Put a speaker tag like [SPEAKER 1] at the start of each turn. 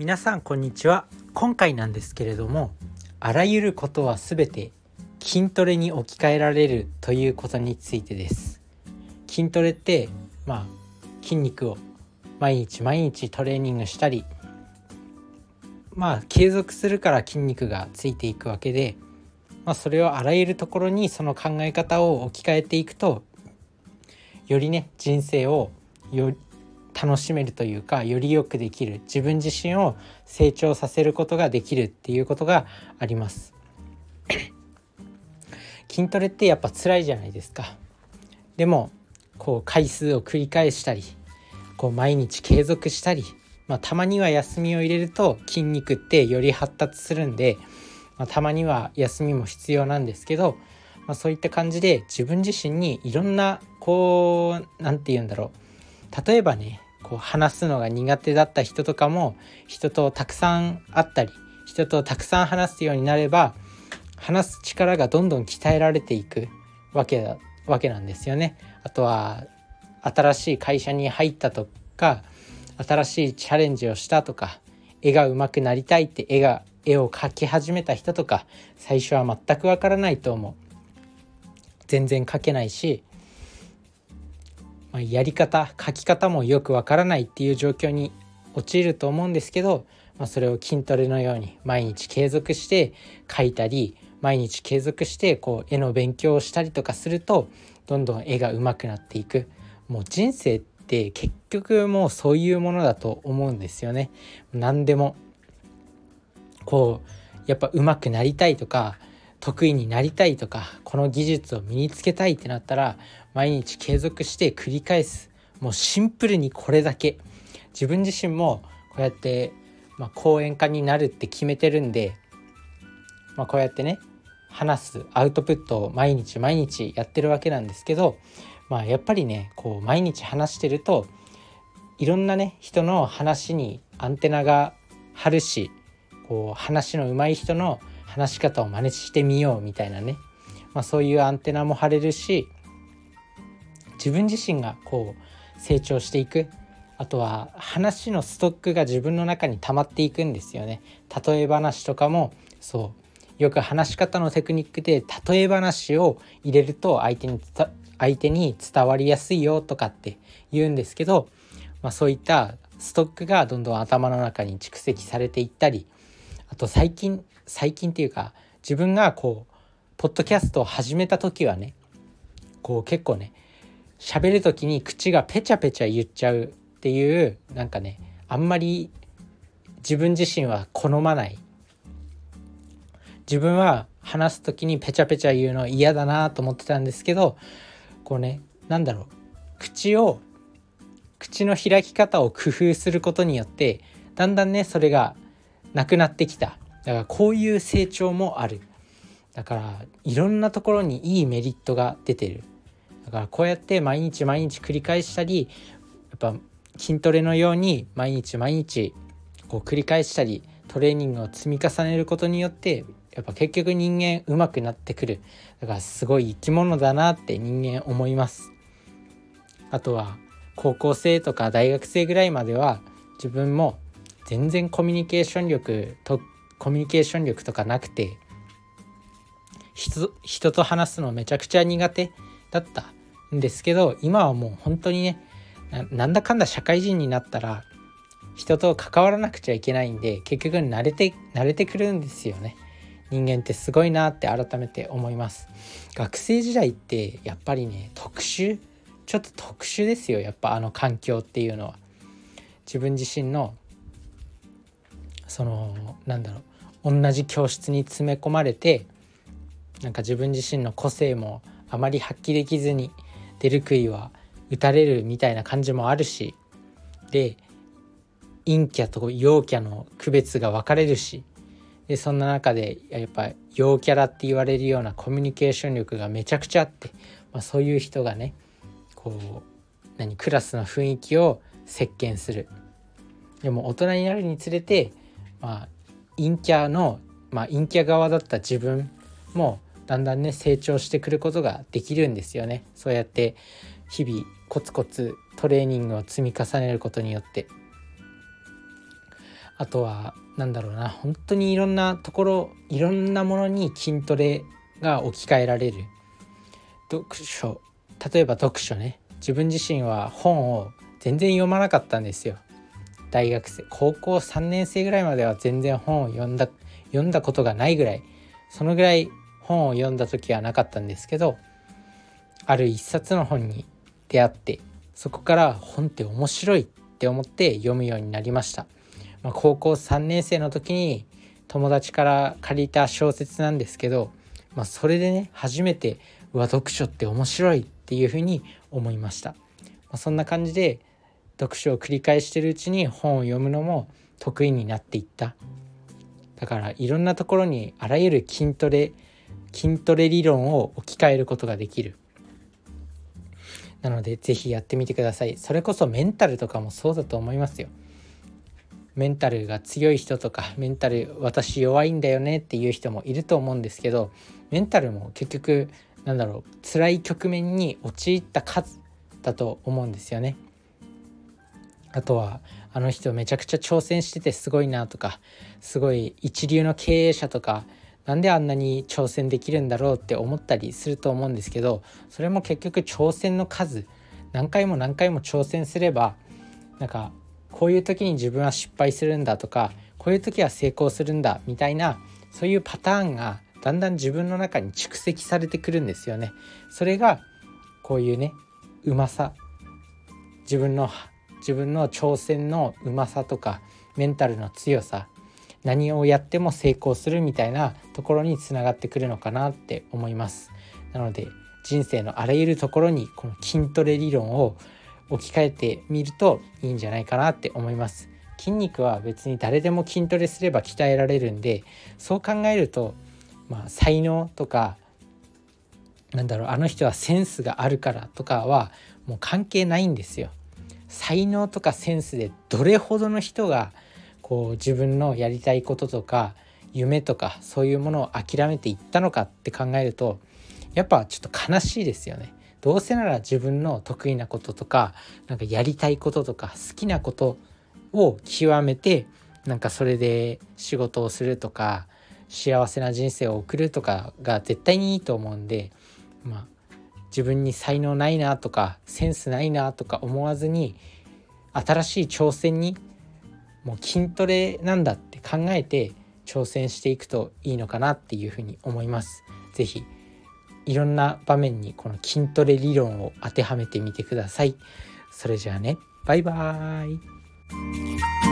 [SPEAKER 1] 皆さんこんにちは。今回なんですけれどもあらゆることはすべて筋トレに置き換えられるということについてです。筋トレってまあ筋肉を毎日毎日トレーニングしたりまあ継続するから筋肉がついていくわけで、まあ、それをあらゆるところにその考え方を置き換えていくとよりね人生をよ楽しめるというかよりよくできる自分自身を成長させることができるっていうことがあります。筋トレってやっぱ辛いじゃないですか。でもこう回数を繰り返したりこう毎日継続したり、まあ、たまには休みを入れると筋肉ってより発達するんで、まあ、たまには休みも必要なんですけど、まあ、そういった感じで自分自身にいろんなこう何て言うんだろう。例えばねこう話すのが苦手だった人とかも人とたくさん会ったり人とたくさん話すようになれば話す力がどんどん鍛えられていくわけだわけなんですよね。あとは新しい会社に入ったとか新しいチャレンジをしたとか絵が上手くなりたいって絵が絵を描き始めた人とか最初は全くわからないと思う。全然描けないしまあ、やり方書き方もよくわからないっていう状況に陥ると思うんですけど、まあ、それを筋トレのように毎日継続して書いたり毎日継続してこう絵の勉強をしたりとかするとどんどん絵が上手くなっていくもう人生って結局もうそういうものだと思うんですよね。何でもこうやっぱ上手くなりたいとか得意になりたいとかこの技術を身につけたいってなったら毎日継続して繰り返す。もうシンプルにこれだけ。自分自身もこうやって、まあ、講演家になるって決めてるんで、まあ、こうやってね話すアウトプットを毎日毎日やってるわけなんですけど、まあ、やっぱりねこう毎日話してるといろんなね人の話にアンテナが張るしこう話の上手い人の話し方を真似してみようみたいなね、まあ、そういうアンテナも張れるし自分自身がこう成長していく。あとは話のストックが自分の中に溜まっていくんですよね。例え話とかもそう。よく話し方のテクニックで例え話を入れると相手に相手に伝わりやすいよとかって言うんですけど、まあ、そういったストックがどんどん頭の中に蓄積されていったりあと最近最近っていうか自分がこうポッドキャストを始めた時はねこう結構ね喋る時に口がペチャペチャ言っちゃうっていうなんかねあんまり自分自身は好まない。自分は話す時にペチャペチャ言うの嫌だなと思ってたんですけどこうね何だろう。口を口の開き方を工夫することによってだんだんねそれがなくなってきた。だからこういう成長もある。だからいろんなところにいいメリットが出てる。だからこうやって毎日毎日繰り返したりやっぱ筋トレのように毎日毎日こう繰り返したりトレーニングを積み重ねることによってやっぱ結局人間上手くなってくる。だからすごい生き物だなって人間思います。あとは高校生とか大学生ぐらいまでは自分も全然コミュニケーション力とコミュニケーション力とかなくて人と話すのめちゃくちゃ苦手だった。んですけど今はもう本当にねなんだかんだ社会人になったら人と関わらなくちゃいけないんで結局慣れて慣れてくるんですよね。人間ってすごいなって改めて思います。学生時代ってやっぱりね特殊ちょっと特殊ですよやっぱあの環境っていうのは。自分自身のそのなんだろう同じ教室に詰め込まれてなんか自分自身の個性もあまり発揮できずに出る杭は打たれるみたいな感じもあるしで陰キャと陽キャの区別が分かれるしでそんな中でやっぱ陽キャラって言われるようなコミュニケーション力がめちゃくちゃあって、まあ、そういう人がねこう何クラスの雰囲気を席巻する。でも大人になるにつれてまあ陰キャの、まあ、陰キャ側だった自分もだんだんね成長してくることができるんですよね。そうやって日々コツコツトレーニングを積み重ねることによって。あとは何だろうな本当にいろんなところいろんなものに筋トレが置き換えられる。読書。例えば読書ね。自分自身は本を全然読まなかったんですよ。大学生高校3年生ぐらいまでは全然本を読んだ読んだことがないぐらい。そのぐらい本を読んだ時はなかったんですけどある一冊の本に出会ってそこから本って面白いって思って読むようになりました、まあ、高校3年生の時に友達から借りた小説なんですけど、まあ、それでね初めてうわ読書って面白いっていうふうに思いました、まあ、そんな感じで読書を繰り返してるうちに本を読むのも得意になっていった。だからいろんなところにあらゆる筋トレ筋トレ理論を置き換えることができる。なので是非やってみてください。それこそメンタルとかもそうだと思いますよ。メンタルが強い人とかメンタル私弱いんだよねっていう人もいると思うんですけどメンタルも結局なんだろう辛い局面に陥った数だと思うんですよね。あとはあの人めちゃくちゃ挑戦しててすごいなとかすごい一流の経営者とかなんであんなに挑戦できるんだろうって思ったりすると思うんですけどそれも結局挑戦の数。何回も何回も挑戦すればなんかこういう時に自分は失敗するんだとかこういう時は成功するんだみたいなそういうパターンがだんだん自分の中に蓄積されてくるんですよね。それがこういうねうまさ。自分の自分の挑戦のうまさとかメンタルの強さ。何をやっても成功するみたいなところにつながってくるのかなって思います。なので人生のあらゆるところにこの筋トレ理論を置き換えてみるといいんじゃないかなって思います。筋肉は別に誰でも筋トレすれば鍛えられるんでそう考えるとまあ才能とかなんだろうあの人はセンスがあるからとかはもう関係ないんですよ。才能とかセンスでどれほどの人がこう自分のやりたいこととか夢とかそういうものを諦めていったのかって考えるとやっぱちょっと悲しいですよね。どうせなら自分の得意なこととかなんかやりたいこととか好きなことを極めてなんかそれで仕事をするとか幸せな人生を送るとかが絶対にいいと思うんでまあ自分に才能ないなとかセンスないなとか思わずに新しい挑戦にもう筋トレなんだって考えて挑戦していくといいのかなっていうふうに思います。是非いろんな場面にこの筋トレ理論を当てはめてみてください。それじゃあねバイバーイ